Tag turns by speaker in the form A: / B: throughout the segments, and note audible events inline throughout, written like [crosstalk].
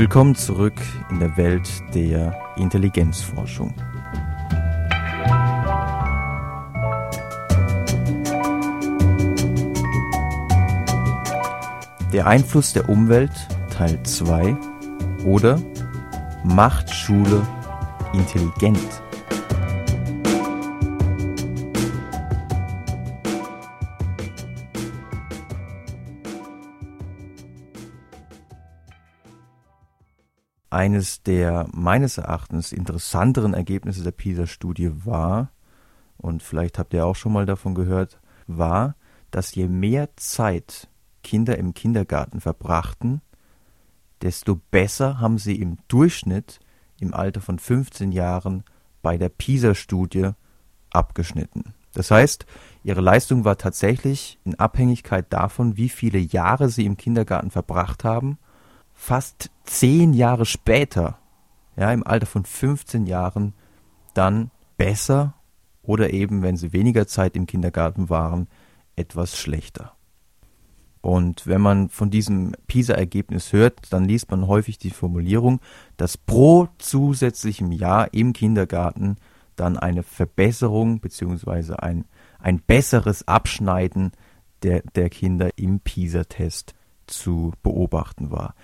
A: Willkommen zurück in der Welt der Intelligenzforschung. Der Einfluss der Umwelt Teil 2 oder Macht Schule intelligent? Eines der meines Erachtens interessanteren Ergebnisse der PISA-Studie war, und vielleicht habt ihr auch schon mal davon gehört, war, dass je mehr Zeit Kinder im Kindergarten verbrachten, desto besser haben sie im Durchschnitt im Alter von 15 Jahren bei der PISA-Studie abgeschnitten. Das heißt, ihre Leistung war tatsächlich in Abhängigkeit davon, wie viele Jahre sie im Kindergarten verbracht haben, fast zehn Jahre später, ja, im Alter von 15 Jahren, dann besser oder eben, wenn sie weniger Zeit im Kindergarten waren, etwas schlechter. Und wenn man von diesem PISA-Ergebnis hört, dann liest man häufig die Formulierung, dass pro zusätzlichem Jahr im Kindergarten dann eine Verbesserung bzw. ein, ein besseres Abschneiden der, der Kinder im PISA-Test zu beobachten war.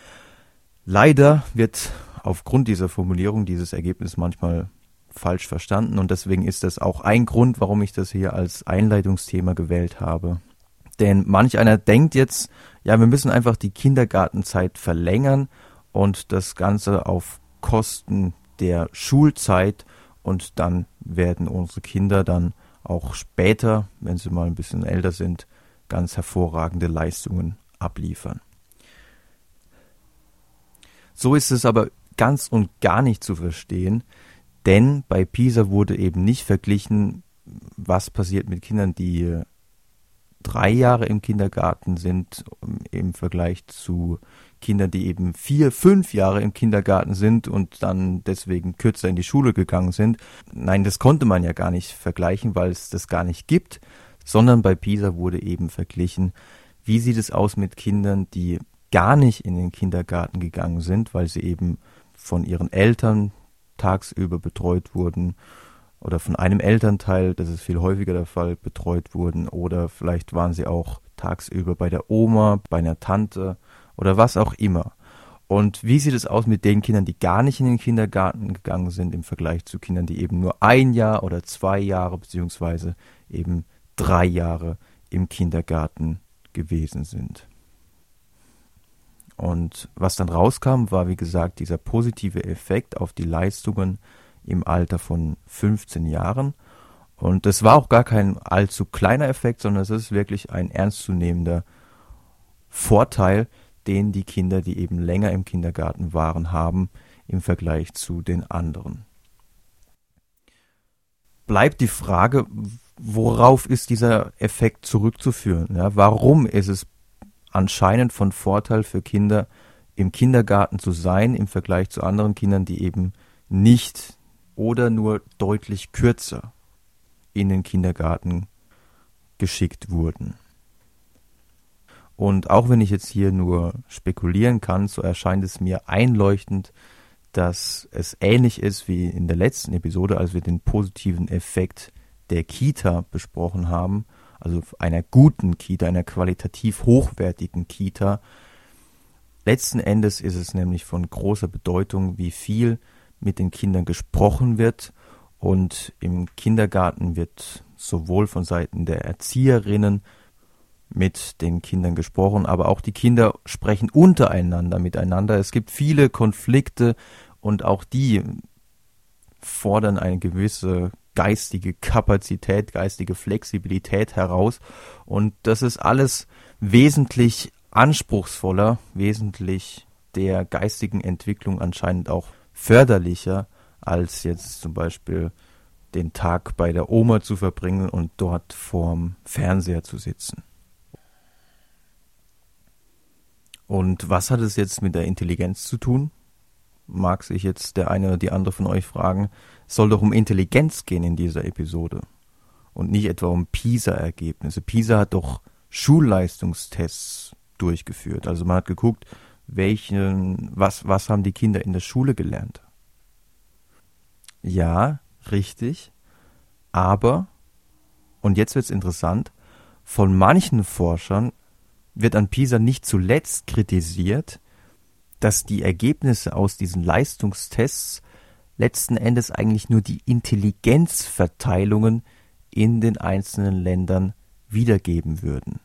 A: Leider wird aufgrund dieser Formulierung dieses Ergebnis manchmal falsch verstanden und deswegen ist das auch ein Grund, warum ich das hier als Einleitungsthema gewählt habe. Denn manch einer denkt jetzt, ja, wir müssen einfach die Kindergartenzeit verlängern und das Ganze auf Kosten der Schulzeit und dann werden unsere Kinder dann auch später, wenn sie mal ein bisschen älter sind, ganz hervorragende Leistungen abliefern. So ist es aber ganz und gar nicht zu verstehen, denn bei PISA wurde eben nicht verglichen, was passiert mit Kindern, die drei Jahre im Kindergarten sind im Vergleich zu Kindern, die eben vier, fünf Jahre im Kindergarten sind und dann deswegen kürzer in die Schule gegangen sind. Nein, das konnte man ja gar nicht vergleichen, weil es das gar nicht gibt, sondern bei PISA wurde eben verglichen, wie sieht es aus mit Kindern, die gar nicht in den Kindergarten gegangen sind, weil sie eben von ihren Eltern tagsüber betreut wurden oder von einem Elternteil, das ist viel häufiger der Fall, betreut wurden oder vielleicht waren sie auch tagsüber bei der Oma, bei einer Tante oder was auch immer. Und wie sieht es aus mit den Kindern, die gar nicht in den Kindergarten gegangen sind im Vergleich zu Kindern, die eben nur ein Jahr oder zwei Jahre beziehungsweise eben drei Jahre im Kindergarten gewesen sind? Und was dann rauskam, war wie gesagt dieser positive Effekt auf die Leistungen im Alter von 15 Jahren. Und das war auch gar kein allzu kleiner Effekt, sondern es ist wirklich ein ernstzunehmender Vorteil, den die Kinder, die eben länger im Kindergarten waren, haben im Vergleich zu den anderen. Bleibt die Frage, worauf ist dieser Effekt zurückzuführen? Ja, warum ist es anscheinend von Vorteil für Kinder, im Kindergarten zu sein im Vergleich zu anderen Kindern, die eben nicht oder nur deutlich kürzer in den Kindergarten geschickt wurden. Und auch wenn ich jetzt hier nur spekulieren kann, so erscheint es mir einleuchtend, dass es ähnlich ist wie in der letzten Episode, als wir den positiven Effekt der Kita besprochen haben, also einer guten Kita, einer qualitativ hochwertigen Kita. Letzten Endes ist es nämlich von großer Bedeutung, wie viel mit den Kindern gesprochen wird und im Kindergarten wird sowohl von Seiten der Erzieherinnen mit den Kindern gesprochen, aber auch die Kinder sprechen untereinander miteinander. Es gibt viele Konflikte und auch die fordern eine gewisse geistige Kapazität, geistige Flexibilität heraus und das ist alles wesentlich anspruchsvoller, wesentlich der geistigen Entwicklung anscheinend auch förderlicher, als jetzt zum Beispiel den Tag bei der Oma zu verbringen und dort vorm Fernseher zu sitzen. Und was hat es jetzt mit der Intelligenz zu tun? Mag sich jetzt der eine oder die andere von euch fragen. Soll doch um Intelligenz gehen in dieser Episode und nicht etwa um PISA-Ergebnisse. PISA hat doch Schulleistungstests durchgeführt. Also man hat geguckt, welchen, was, was haben die Kinder in der Schule gelernt? Ja, richtig. Aber, und jetzt wird es interessant, von manchen Forschern wird an PISA nicht zuletzt kritisiert, dass die Ergebnisse aus diesen Leistungstests letzten Endes eigentlich nur die Intelligenzverteilungen in den einzelnen Ländern wiedergeben würden.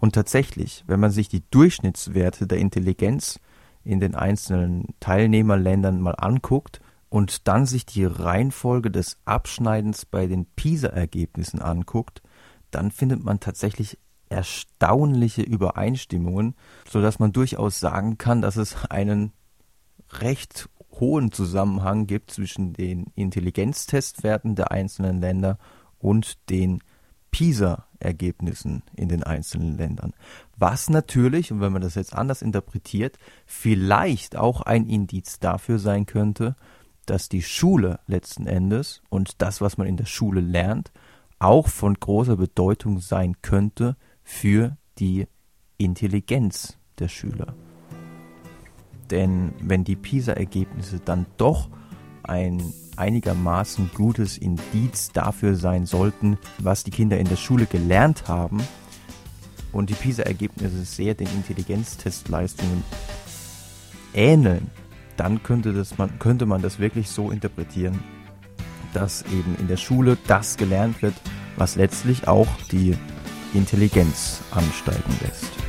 A: Und tatsächlich, wenn man sich die Durchschnittswerte der Intelligenz in den einzelnen Teilnehmerländern mal anguckt und dann sich die Reihenfolge des Abschneidens bei den PISA-Ergebnissen anguckt, dann findet man tatsächlich erstaunliche Übereinstimmungen, so dass man durchaus sagen kann, dass es einen recht hohen Zusammenhang gibt zwischen den Intelligenztestwerten der einzelnen Länder und den PISA-Ergebnissen in den einzelnen Ländern. Was natürlich, und wenn man das jetzt anders interpretiert, vielleicht auch ein Indiz dafür sein könnte, dass die Schule letzten Endes und das, was man in der Schule lernt, auch von großer Bedeutung sein könnte für die Intelligenz der Schüler. Denn wenn die PISA-Ergebnisse dann doch ein einigermaßen gutes Indiz dafür sein sollten, was die Kinder in der Schule gelernt haben, und die PISA-Ergebnisse sehr den Intelligenztestleistungen ähneln, dann könnte, das man, könnte man das wirklich so interpretieren, dass eben in der Schule das gelernt wird, was letztlich auch die Intelligenz ansteigen lässt.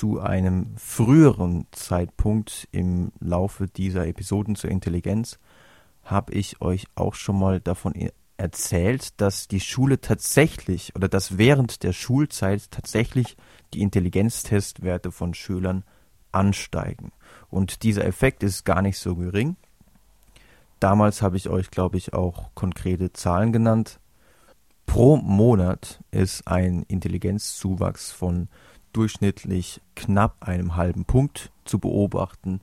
A: Zu einem früheren Zeitpunkt im Laufe dieser Episoden zur Intelligenz habe ich euch auch schon mal davon e- erzählt, dass die Schule tatsächlich oder dass während der Schulzeit tatsächlich die Intelligenztestwerte von Schülern ansteigen. Und dieser Effekt ist gar nicht so gering. Damals habe ich euch, glaube ich, auch konkrete Zahlen genannt. Pro Monat ist ein Intelligenzzuwachs von durchschnittlich knapp einem halben Punkt zu beobachten,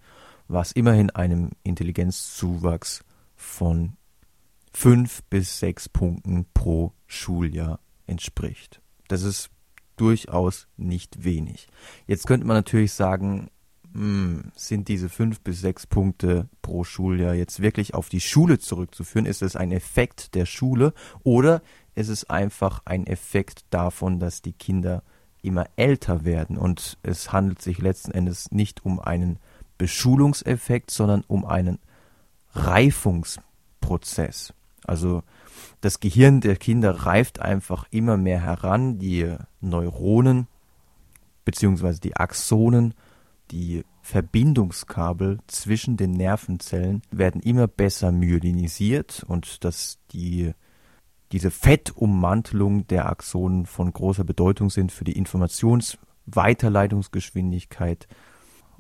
A: was immerhin einem Intelligenzzuwachs von fünf bis sechs Punkten pro Schuljahr entspricht. Das ist durchaus nicht wenig. Jetzt könnte man natürlich sagen, hm, sind diese fünf bis sechs Punkte pro Schuljahr jetzt wirklich auf die Schule zurückzuführen? Ist es ein Effekt der Schule oder ist es einfach ein Effekt davon, dass die Kinder immer älter werden und es handelt sich letzten Endes nicht um einen Beschulungseffekt, sondern um einen Reifungsprozess. Also das Gehirn der Kinder reift einfach immer mehr heran, die Neuronen bzw. die Axonen, die Verbindungskabel zwischen den Nervenzellen werden immer besser myelinisiert und dass die diese Fettummantelung der Axonen von großer Bedeutung sind für die Informationsweiterleitungsgeschwindigkeit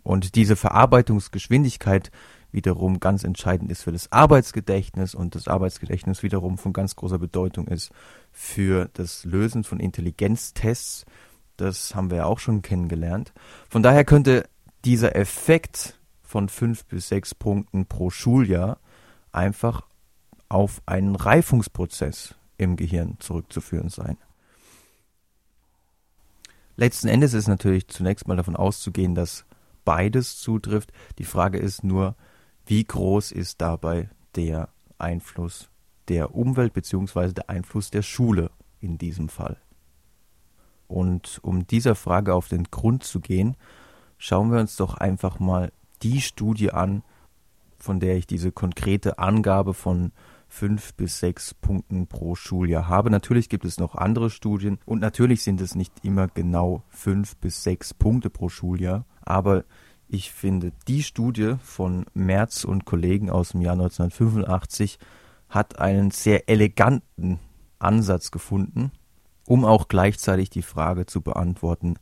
A: und diese Verarbeitungsgeschwindigkeit wiederum ganz entscheidend ist für das Arbeitsgedächtnis und das Arbeitsgedächtnis wiederum von ganz großer Bedeutung ist für das Lösen von Intelligenztests. Das haben wir ja auch schon kennengelernt. Von daher könnte dieser Effekt von fünf bis sechs Punkten pro Schuljahr einfach auf einen Reifungsprozess im Gehirn zurückzuführen sein. Letzten Endes ist natürlich zunächst mal davon auszugehen, dass beides zutrifft. Die Frage ist nur, wie groß ist dabei der Einfluss der Umwelt bzw. der Einfluss der Schule in diesem Fall. Und um dieser Frage auf den Grund zu gehen, schauen wir uns doch einfach mal die Studie an, von der ich diese konkrete Angabe von fünf bis sechs Punkten pro Schuljahr habe. Natürlich gibt es noch andere Studien und natürlich sind es nicht immer genau fünf bis sechs Punkte pro Schuljahr, aber Ich finde, die Studie von Merz und Kollegen aus dem Jahr 1985 hat einen sehr eleganten Ansatz gefunden, um auch gleichzeitig die Frage zu beantworten,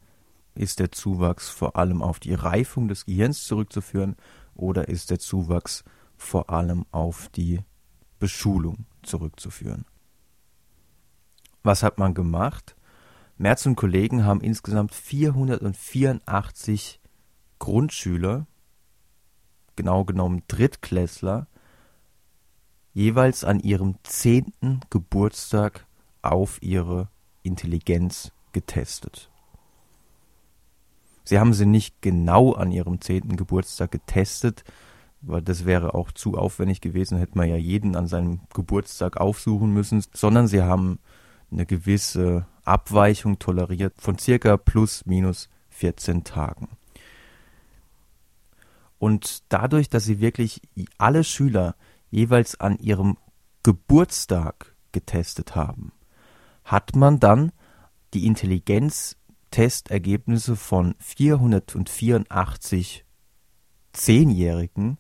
A: ist der Zuwachs vor allem auf die Reifung des Gehirns zurückzuführen oder ist der Zuwachs vor allem auf die Beschulung zurückzuführen? Was hat man gemacht? Merz und Kollegen haben insgesamt 484 Grundschüler, genau genommen Drittklässler, jeweils an ihrem zehnten Geburtstag auf ihre Intelligenz getestet. Sie haben sie nicht genau an ihrem zehnten Geburtstag getestet, weil das wäre auch zu aufwendig gewesen, hätte man ja jeden an seinem Geburtstag aufsuchen müssen, sondern sie haben eine gewisse Abweichung toleriert von circa plus minus 14 Tagen. Und dadurch, dass sie wirklich alle Schüler jeweils an ihrem Geburtstag getestet haben, hat man dann die Intelligenztestergebnisse von 484 Zehnjährigen,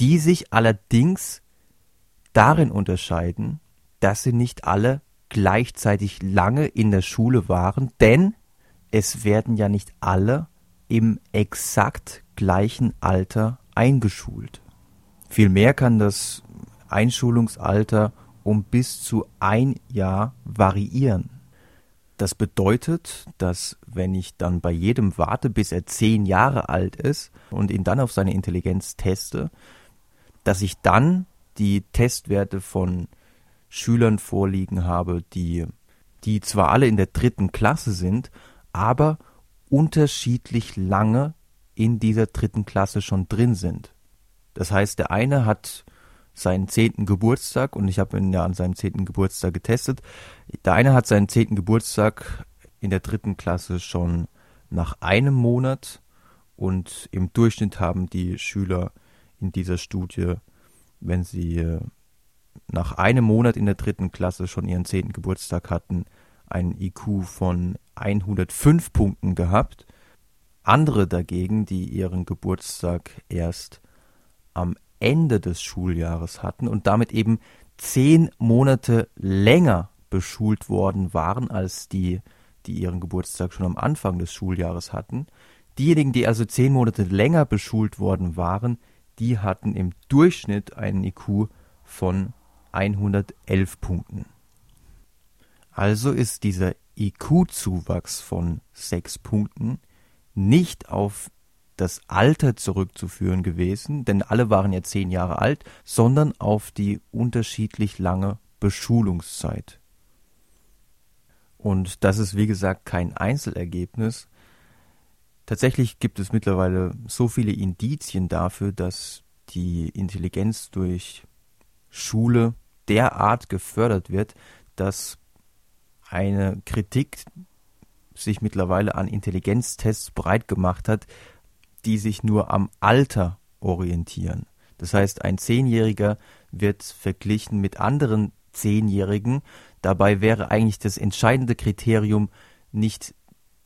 A: die sich allerdings darin unterscheiden, dass sie nicht alle gleichzeitig lange in der Schule waren, denn es werden ja nicht alle im exakt gleichen Alter eingeschult. Vielmehr kann das Einschulungsalter um bis zu ein Jahr variieren. Das bedeutet, dass wenn ich dann bei jedem warte, bis er zehn Jahre alt ist und ihn dann auf seine Intelligenz teste, dass ich dann die Testwerte von Schülern vorliegen habe, die, die zwar alle in der dritten Klasse sind, aber unterschiedlich lange in dieser dritten Klasse schon drin sind. Das heißt, der eine hat seinen zehnten Geburtstag und ich habe ihn ja an seinem zehnten Geburtstag getestet. Der eine hat seinen zehnten Geburtstag in der dritten Klasse schon nach einem Monat und im Durchschnitt haben die Schüler in dieser Studie, wenn sie äh, nach einem Monat in der dritten Klasse schon ihren zehnten Geburtstag hatten, einen IQ von 105 Punkten gehabt. Andere dagegen, die ihren Geburtstag erst am Ende des Schuljahres hatten und damit eben zehn Monate länger beschult worden waren als die, die ihren Geburtstag schon am Anfang des Schuljahres hatten. Diejenigen, die also zehn Monate länger beschult worden waren, die hatten im Durchschnitt einen IQ von 111 Punkten. Also ist dieser IQ-Zuwachs von 6 Punkten nicht auf das Alter zurückzuführen gewesen, denn alle waren ja zehn Jahre alt, sondern auf die unterschiedlich lange Beschulungszeit. Und das ist wie gesagt kein Einzelergebnis. Tatsächlich gibt es mittlerweile so viele Indizien dafür, dass die Intelligenz durch Schule derart gefördert wird, dass eine Kritik sich mittlerweile an Intelligenztests breit gemacht hat, die sich nur am Alter orientieren. Das heißt, ein Zehnjähriger wird verglichen mit anderen Zehnjährigen. Dabei wäre eigentlich das entscheidende Kriterium nicht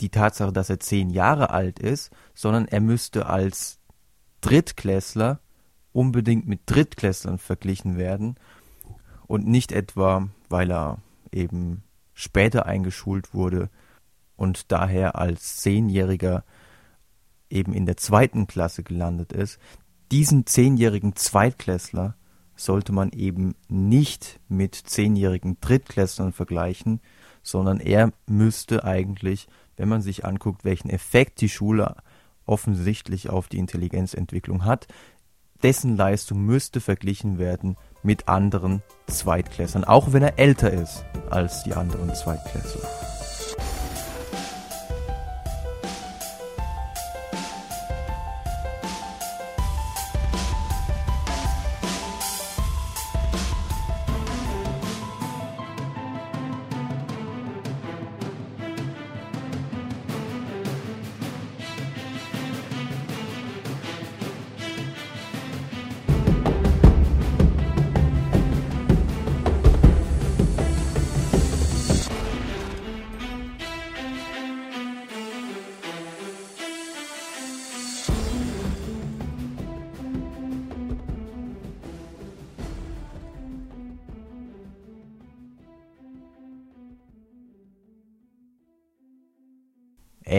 A: die Tatsache, dass er zehn Jahre alt ist, sondern er müsste als Drittklässler unbedingt mit Drittklässlern verglichen werden und nicht etwa, weil er eben später eingeschult wurde und daher als Zehnjähriger eben in der zweiten Klasse gelandet ist. Diesen zehnjährigen Zweitklässler sollte man eben nicht mit zehnjährigen Drittklässlern vergleichen, sondern er müsste eigentlich, wenn man sich anguckt, welchen Effekt die Schule offensichtlich auf die Intelligenzentwicklung hat, dessen Leistung müsste verglichen werden mit anderen Zweitklässlern, auch wenn er älter ist als die anderen Zweitklässler.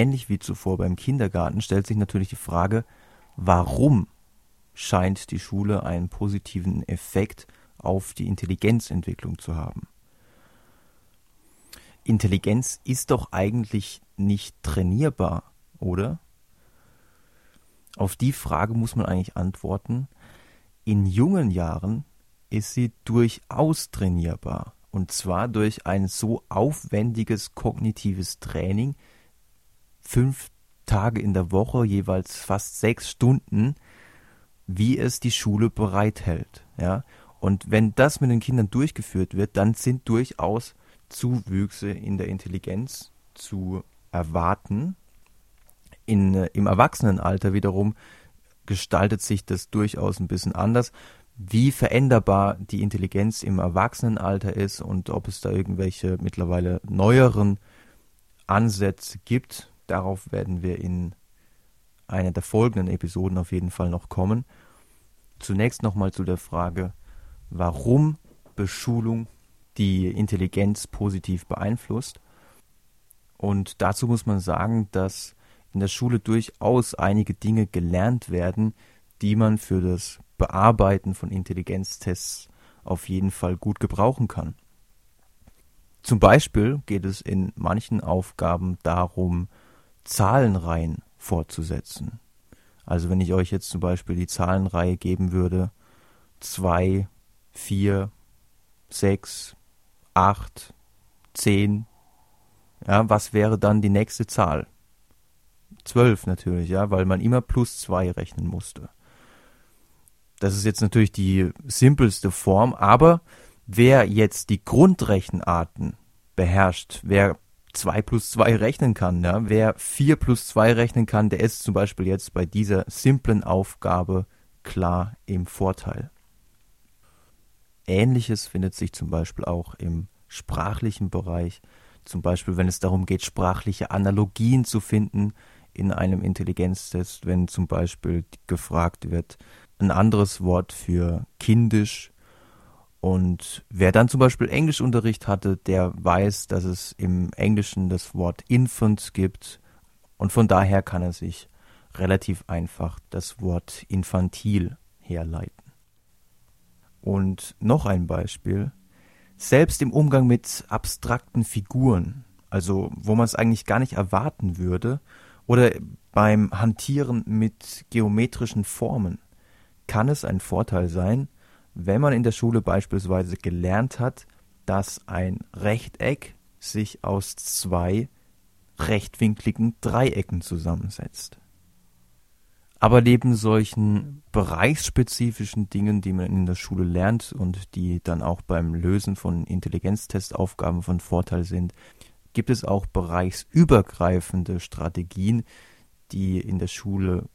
A: Ähnlich wie zuvor beim Kindergarten, stellt sich natürlich die Frage, warum scheint die Schule einen positiven Effekt auf die Intelligenzentwicklung zu haben. Intelligenz ist doch eigentlich nicht trainierbar, oder? Auf die Frage muss man eigentlich antworten, in jungen Jahren ist sie durchaus trainierbar. Und zwar durch ein so aufwendiges kognitives Training, fünf Tage in der Woche, jeweils fast sechs Stunden, wie es die Schule bereithält. Ja? Und wenn das mit den Kindern durchgeführt wird, dann sind durchaus Zuwüchse in der Intelligenz zu erwarten. In, äh, Im Erwachsenenalter wiederum gestaltet sich das durchaus ein bisschen anders. Wie veränderbar die Intelligenz im Erwachsenenalter ist und ob es da irgendwelche mittlerweile neueren Ansätze gibt, darauf werden wir in einer der folgenden Episoden auf jeden Fall noch kommen. Zunächst nochmal zu der Frage, warum Beschulung die Intelligenz positiv beeinflusst. Und dazu muss man sagen, dass in der Schule durchaus einige Dinge gelernt werden, die man für das Bearbeiten von Intelligenztests auf jeden Fall gut gebrauchen kann. Zum Beispiel geht es in manchen Aufgaben darum, Zahlenreihen fortzusetzen. Also wenn ich euch jetzt zum Beispiel die Zahlenreihe geben würde, 2, 4, 6, 8, 10, ja, was wäre dann die nächste Zahl? 12 natürlich, ja, weil man immer plus 2 rechnen musste. Das ist jetzt natürlich die simpelste Form, aber wer jetzt die Grundrechenarten beherrscht, wer 2 plus 2 rechnen kann, ja, wer 4 plus 2 rechnen kann, der ist zum Beispiel jetzt bei dieser simplen Aufgabe klar im Vorteil. Ähnliches findet sich zum Beispiel auch im sprachlichen Bereich, zum Beispiel wenn es darum geht, sprachliche Analogien zu finden in einem Intelligenztest, wenn zum Beispiel gefragt wird, ein anderes Wort für kindisch. Und wer dann zum Beispiel Englischunterricht hatte, der weiß, dass es im Englischen das Wort Infant gibt. Und von daher kann er sich relativ einfach das Wort infantil herleiten. Und noch ein Beispiel. Selbst im Umgang mit abstrakten Figuren, also wo man es eigentlich gar nicht erwarten würde, oder beim Hantieren mit geometrischen Formen, kann es ein Vorteil sein, wenn man in der Schule beispielsweise gelernt hat, dass ein Rechteck sich aus zwei rechtwinkligen Dreiecken zusammensetzt. Aber neben solchen bereichsspezifischen Dingen, die man in der Schule lernt und die dann auch beim Lösen von Intelligenztestaufgaben von Vorteil sind, gibt es auch bereichsübergreifende Strategien, die in der Schule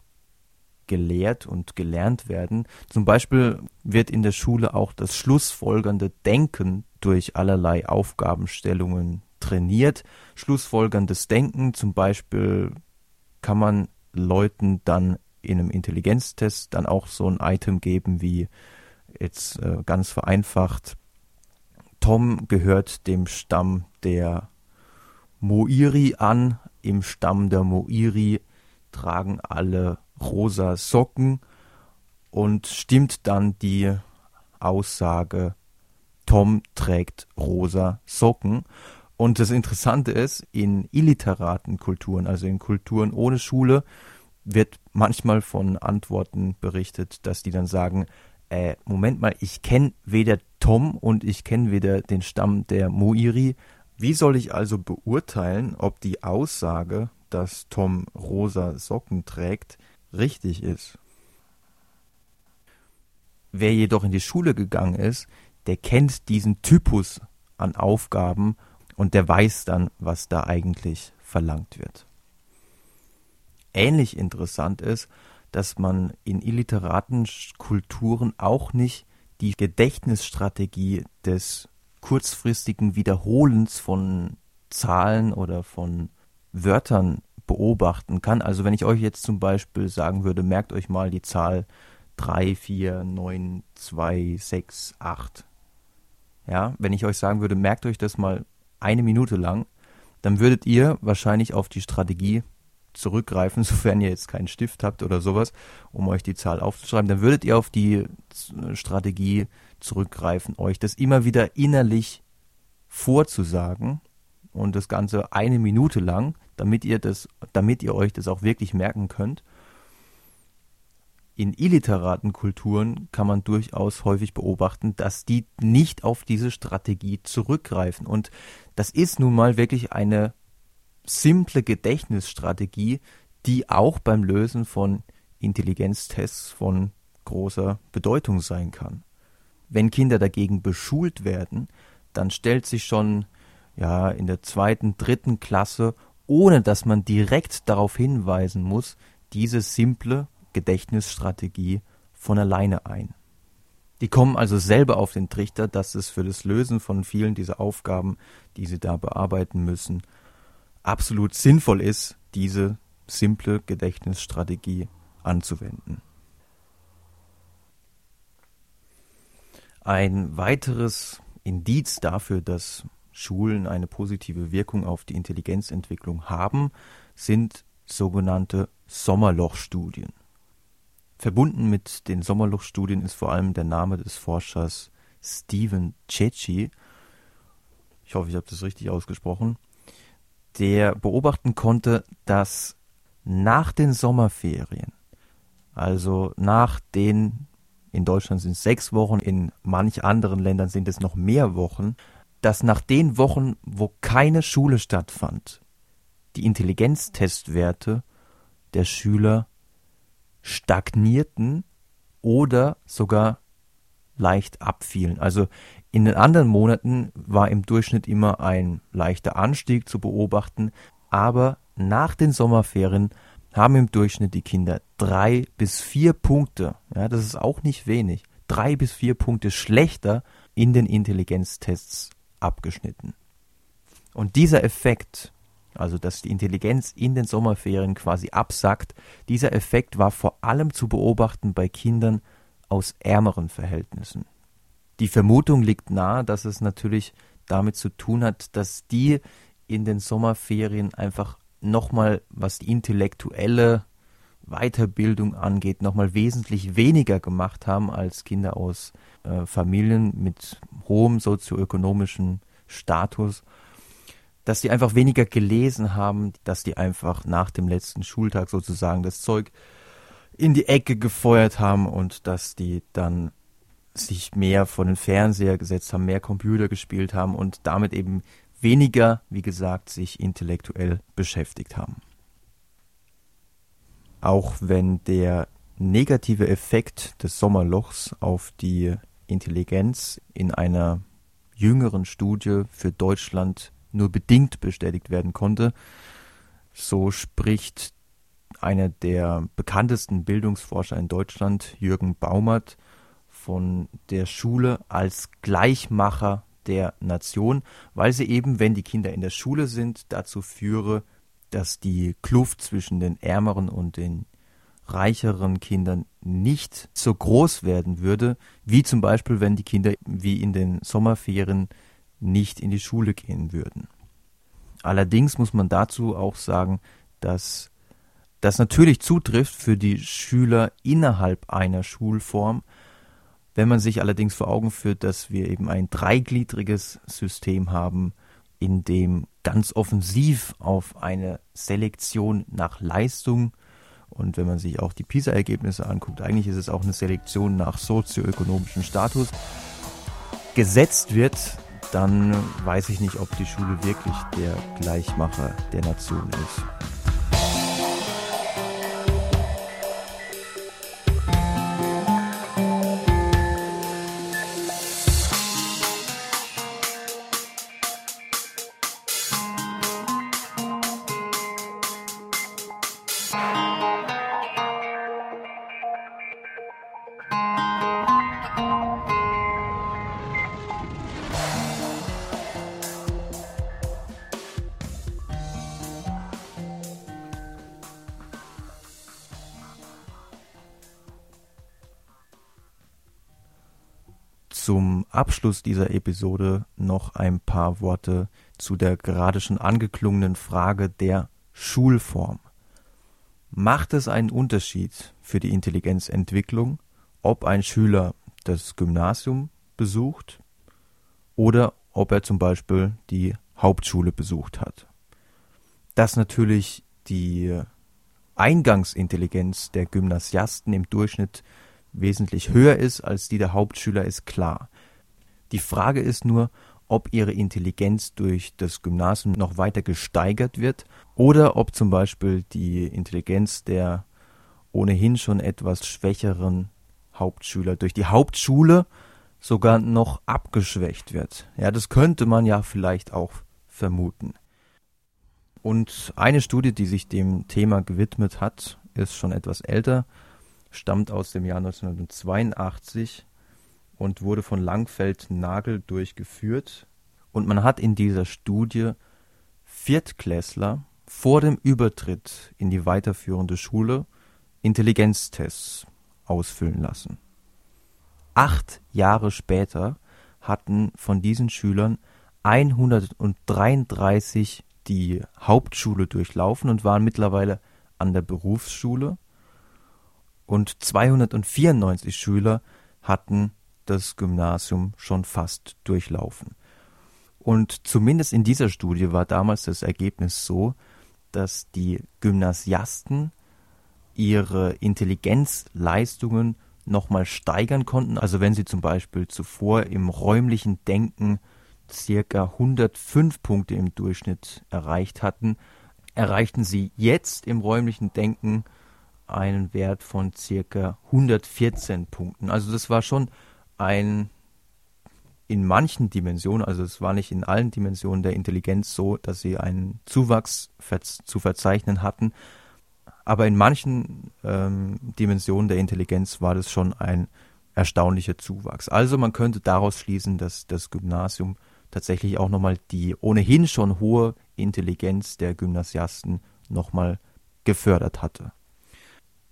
A: gelehrt und gelernt werden. Zum Beispiel wird in der Schule auch das schlussfolgernde Denken durch allerlei Aufgabenstellungen trainiert. Schlussfolgerndes Denken zum Beispiel kann man Leuten dann in einem Intelligenztest dann auch so ein Item geben wie jetzt äh, ganz vereinfacht, Tom gehört dem Stamm der Moiri an. Im Stamm der Moiri tragen alle rosa Socken und stimmt dann die Aussage, Tom trägt rosa Socken. Und das Interessante ist, in illiteraten Kulturen, also in Kulturen ohne Schule, wird manchmal von Antworten berichtet, dass die dann sagen, äh, Moment mal, ich kenne weder Tom und ich kenne weder den Stamm der Moiri. Wie soll ich also beurteilen, ob die Aussage, dass Tom rosa Socken trägt, richtig ist? Wer jedoch in die Schule gegangen ist, der kennt diesen Typus an Aufgaben und der weiß dann, was da eigentlich verlangt wird ähnlich interessant ist, dass man in illiteraten Kulturen auch nicht die Gedächtnisstrategie des kurzfristigen Wiederholens von Zahlen oder von Wörtern beobachten kann. Also wenn ich euch jetzt zum Beispiel sagen würde, merkt euch mal die Zahl 3, 4, 9, 2, 6, 8. Ja, wenn ich euch sagen würde, merkt euch das mal eine Minute lang, dann würdet ihr wahrscheinlich auf die Strategie zurückgreifen, [laughs] sofern ihr jetzt keinen Stift habt oder sowas, um euch die Zahl aufzuschreiben, dann würdet ihr auf die Strategie zurückgreifen, euch das immer wieder innerlich vorzusagen und das Ganze eine Minute lang, damit ihr das, damit ihr euch das auch wirklich merken könnt. In illiteraten Kulturen kann man durchaus häufig beobachten, dass die nicht auf diese Strategie zurückgreifen. Und das ist nun mal wirklich eine simple Gedächtnisstrategie, die auch beim Lösen von Intelligenztests von großer Bedeutung sein kann. Wenn Kinder dagegen beschult werden, dann stellt sich schon ja in der zweiten, dritten Klasse, ohne dass man direkt darauf hinweisen muss, diese simple Gedächtnisstrategie von alleine ein. Die kommen also selber auf den Trichter, dass es für das Lösen von vielen dieser Aufgaben, die sie da bearbeiten müssen, absolut sinnvoll ist, diese simple Gedächtnisstrategie anzuwenden. Ein weiteres Indiz dafür, dass Schulen eine positive Wirkung auf die Intelligenzentwicklung haben, sind sogenannte Sommerlochstudien. Verbunden mit den Sommerlochstudien ist vor allem der Name des Forschers Stephen Cecchi. Ich hoffe, ich habe das richtig ausgesprochen der beobachten konnte, dass nach den Sommerferien, also nach den, in Deutschland sind es sechs Wochen, in manch anderen Ländern sind es noch mehr Wochen, dass nach den Wochen, wo keine Schule stattfand, die Intelligenztestwerte der Schüler stagnierten oder sogar leicht abfielen. Also in den anderen Monaten war im Durchschnitt immer ein leichter Anstieg zu beobachten, aber nach den Sommerferien haben im Durchschnitt die Kinder drei bis vier Punkte, ja, das ist auch nicht wenig, drei bis vier Punkte schlechter in den Intelligenztests abgeschnitten. Und dieser Effekt, also dass die Intelligenz in den Sommerferien quasi absackt, dieser Effekt war vor allem zu beobachten bei Kindern aus ärmeren Verhältnissen. Die Vermutung liegt nahe, dass es natürlich damit zu tun hat, dass die in den Sommerferien einfach nochmal, was die intellektuelle Weiterbildung angeht, nochmal wesentlich weniger gemacht haben als Kinder aus äh, Familien mit hohem sozioökonomischen Status, dass die einfach weniger gelesen haben, dass die einfach nach dem letzten Schultag sozusagen das Zeug in die Ecke gefeuert haben und dass die dann sich mehr vor den Fernseher gesetzt haben, mehr Computer gespielt haben und damit eben weniger, wie gesagt, sich intellektuell beschäftigt haben. Auch wenn der negative Effekt des Sommerlochs auf die Intelligenz in einer jüngeren Studie für Deutschland nur bedingt bestätigt werden konnte, so spricht einer der bekanntesten Bildungsforscher in Deutschland, Jürgen Baumert, von der Schule als Gleichmacher der Nation, weil sie eben, wenn die Kinder in der Schule sind, dazu führe, dass die Kluft zwischen den ärmeren und den reicheren Kindern nicht so groß werden würde, wie zum Beispiel, wenn die Kinder wie in den Sommerferien nicht in die Schule gehen würden. Allerdings muss man dazu auch sagen, dass das natürlich zutrifft für die Schüler innerhalb einer Schulform, wenn man sich allerdings vor Augen führt, dass wir eben ein dreigliedriges System haben, in dem ganz offensiv auf eine Selektion nach Leistung und wenn man sich auch die PISA-Ergebnisse anguckt, eigentlich ist es auch eine Selektion nach sozioökonomischem Status gesetzt wird, dann weiß ich nicht, ob die Schule wirklich der Gleichmacher der Nation ist. Zum Abschluss dieser Episode noch ein paar Worte zu der gerade schon angeklungenen Frage der Schulform. Macht es einen Unterschied für die Intelligenzentwicklung, ob ein Schüler das Gymnasium besucht oder ob er zum Beispiel die Hauptschule besucht hat? Dass natürlich die Eingangsintelligenz der Gymnasiasten im Durchschnitt wesentlich höher ist als die der Hauptschüler, ist klar. Die Frage ist nur, ob ihre Intelligenz durch das Gymnasium noch weiter gesteigert wird oder ob zum Beispiel die Intelligenz der ohnehin schon etwas schwächeren Hauptschüler durch die Hauptschule sogar noch abgeschwächt wird. Ja, das könnte man ja vielleicht auch vermuten. Und eine Studie, die sich dem Thema gewidmet hat, ist schon etwas älter, stammt aus dem Jahr 1982 und wurde von Langfeld Nagel durchgeführt. Und man hat in dieser Studie Viertklässler vor dem Übertritt in die weiterführende Schule Intelligenztests ausfüllen lassen. Acht Jahre später hatten von diesen Schülern 133 die Hauptschule durchlaufen und waren mittlerweile an der Berufsschule und 294 Schüler hatten das Gymnasium schon fast durchlaufen. Und zumindest in dieser Studie war damals das Ergebnis so, dass die Gymnasiasten ihre Intelligenzleistungen nochmal steigern konnten. Also wenn sie zum Beispiel zuvor im räumlichen Denken circa 105 Punkte im Durchschnitt erreicht hatten, erreichten sie jetzt im räumlichen Denken einen Wert von circa 114 Punkten. Also das war schon ein in manchen Dimensionen, also es war nicht in allen Dimensionen der Intelligenz so, dass sie einen Zuwachs zu verzeichnen hatten, aber in manchen ähm, Dimensionen der Intelligenz war das schon ein erstaunlicher Zuwachs. Also man könnte daraus schließen, dass das Gymnasium tatsächlich auch nochmal die ohnehin schon hohe Intelligenz der Gymnasiasten nochmal gefördert hatte.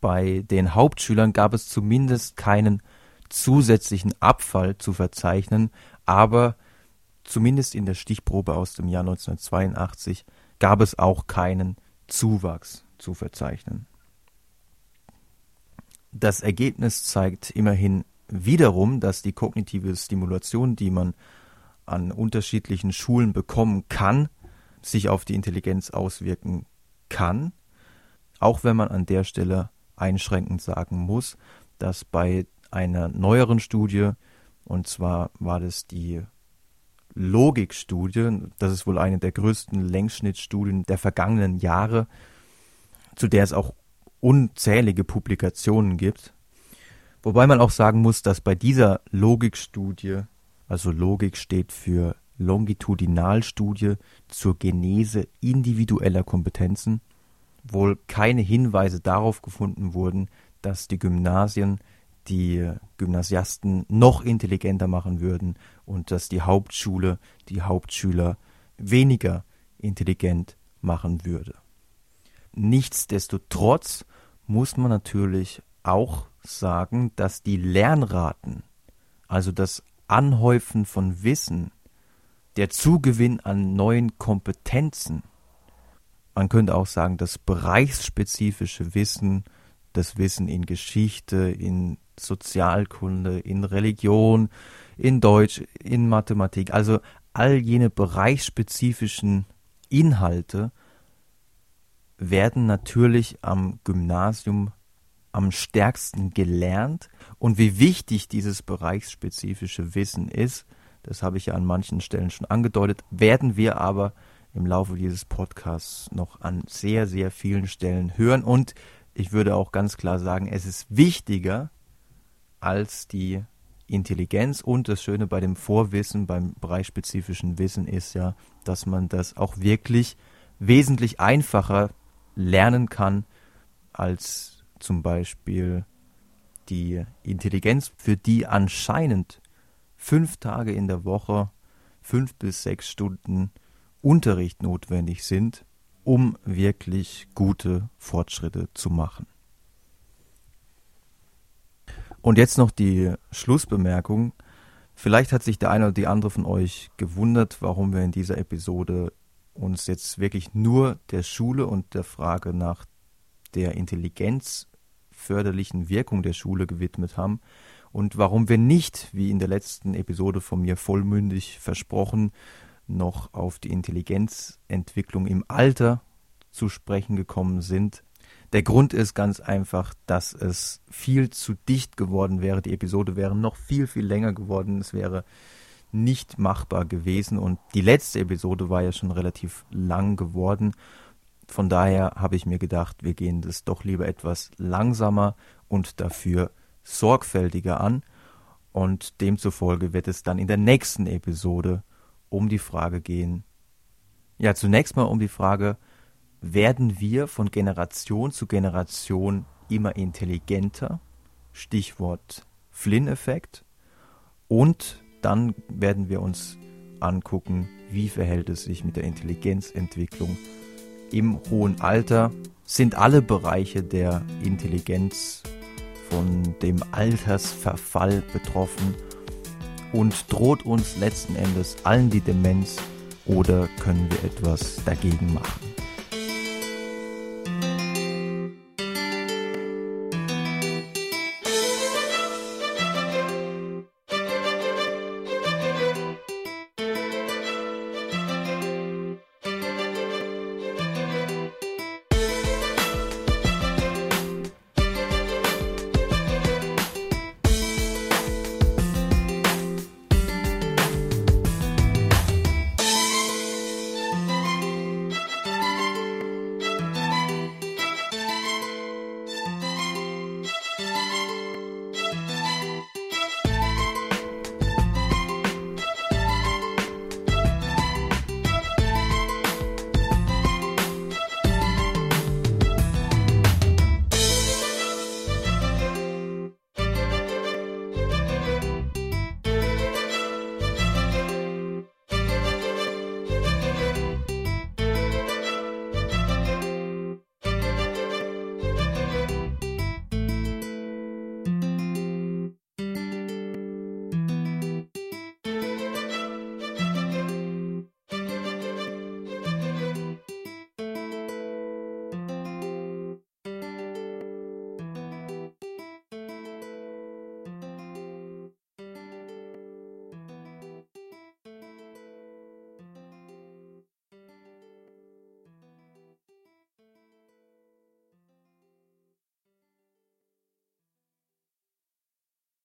A: Bei den Hauptschülern gab es zumindest keinen zusätzlichen Abfall zu verzeichnen, aber zumindest in der Stichprobe aus dem Jahr 1982 gab es auch keinen Zuwachs zu verzeichnen. Das Ergebnis zeigt immerhin wiederum, dass die kognitive Stimulation, die man an unterschiedlichen Schulen bekommen kann, sich auf die Intelligenz auswirken kann, auch wenn man an der Stelle einschränkend sagen muss, dass bei einer neueren Studie, und zwar war das die Logikstudie, das ist wohl eine der größten Längsschnittstudien der vergangenen Jahre, zu der es auch unzählige Publikationen gibt. Wobei man auch sagen muss, dass bei dieser Logikstudie, also Logik steht für Longitudinalstudie zur Genese individueller Kompetenzen, wohl keine Hinweise darauf gefunden wurden, dass die Gymnasien die Gymnasiasten noch intelligenter machen würden und dass die Hauptschule die Hauptschüler weniger intelligent machen würde. Nichtsdestotrotz muss man natürlich auch sagen, dass die Lernraten, also das Anhäufen von Wissen, der Zugewinn an neuen Kompetenzen, man könnte auch sagen, das bereichsspezifische Wissen, das Wissen in Geschichte, in Sozialkunde, in Religion, in Deutsch, in Mathematik, also all jene bereichsspezifischen Inhalte werden natürlich am Gymnasium am stärksten gelernt und wie wichtig dieses bereichsspezifische Wissen ist, das habe ich ja an manchen Stellen schon angedeutet, werden wir aber im Laufe dieses Podcasts noch an sehr, sehr vielen Stellen hören und ich würde auch ganz klar sagen, es ist wichtiger, als die Intelligenz. Und das Schöne bei dem Vorwissen, beim bereichsspezifischen Wissen ist ja, dass man das auch wirklich wesentlich einfacher lernen kann als zum Beispiel die Intelligenz, für die anscheinend fünf Tage in der Woche, fünf bis sechs Stunden Unterricht notwendig sind, um wirklich gute Fortschritte zu machen. Und jetzt noch die Schlussbemerkung. Vielleicht hat sich der eine oder die andere von euch gewundert, warum wir in dieser Episode uns jetzt wirklich nur der Schule und der Frage nach der intelligenzförderlichen Wirkung der Schule gewidmet haben und warum wir nicht, wie in der letzten Episode von mir vollmündig versprochen, noch auf die Intelligenzentwicklung im Alter zu sprechen gekommen sind. Der Grund ist ganz einfach, dass es viel zu dicht geworden wäre. Die Episode wäre noch viel, viel länger geworden. Es wäre nicht machbar gewesen. Und die letzte Episode war ja schon relativ lang geworden. Von daher habe ich mir gedacht, wir gehen das doch lieber etwas langsamer und dafür sorgfältiger an. Und demzufolge wird es dann in der nächsten Episode um die Frage gehen. Ja, zunächst mal um die Frage, werden wir von Generation zu Generation immer intelligenter? Stichwort Flynn-Effekt. Und dann werden wir uns angucken, wie verhält es sich mit der Intelligenzentwicklung im hohen Alter. Sind alle Bereiche der Intelligenz von dem Altersverfall betroffen und droht uns letzten Endes allen die Demenz oder können wir etwas dagegen machen?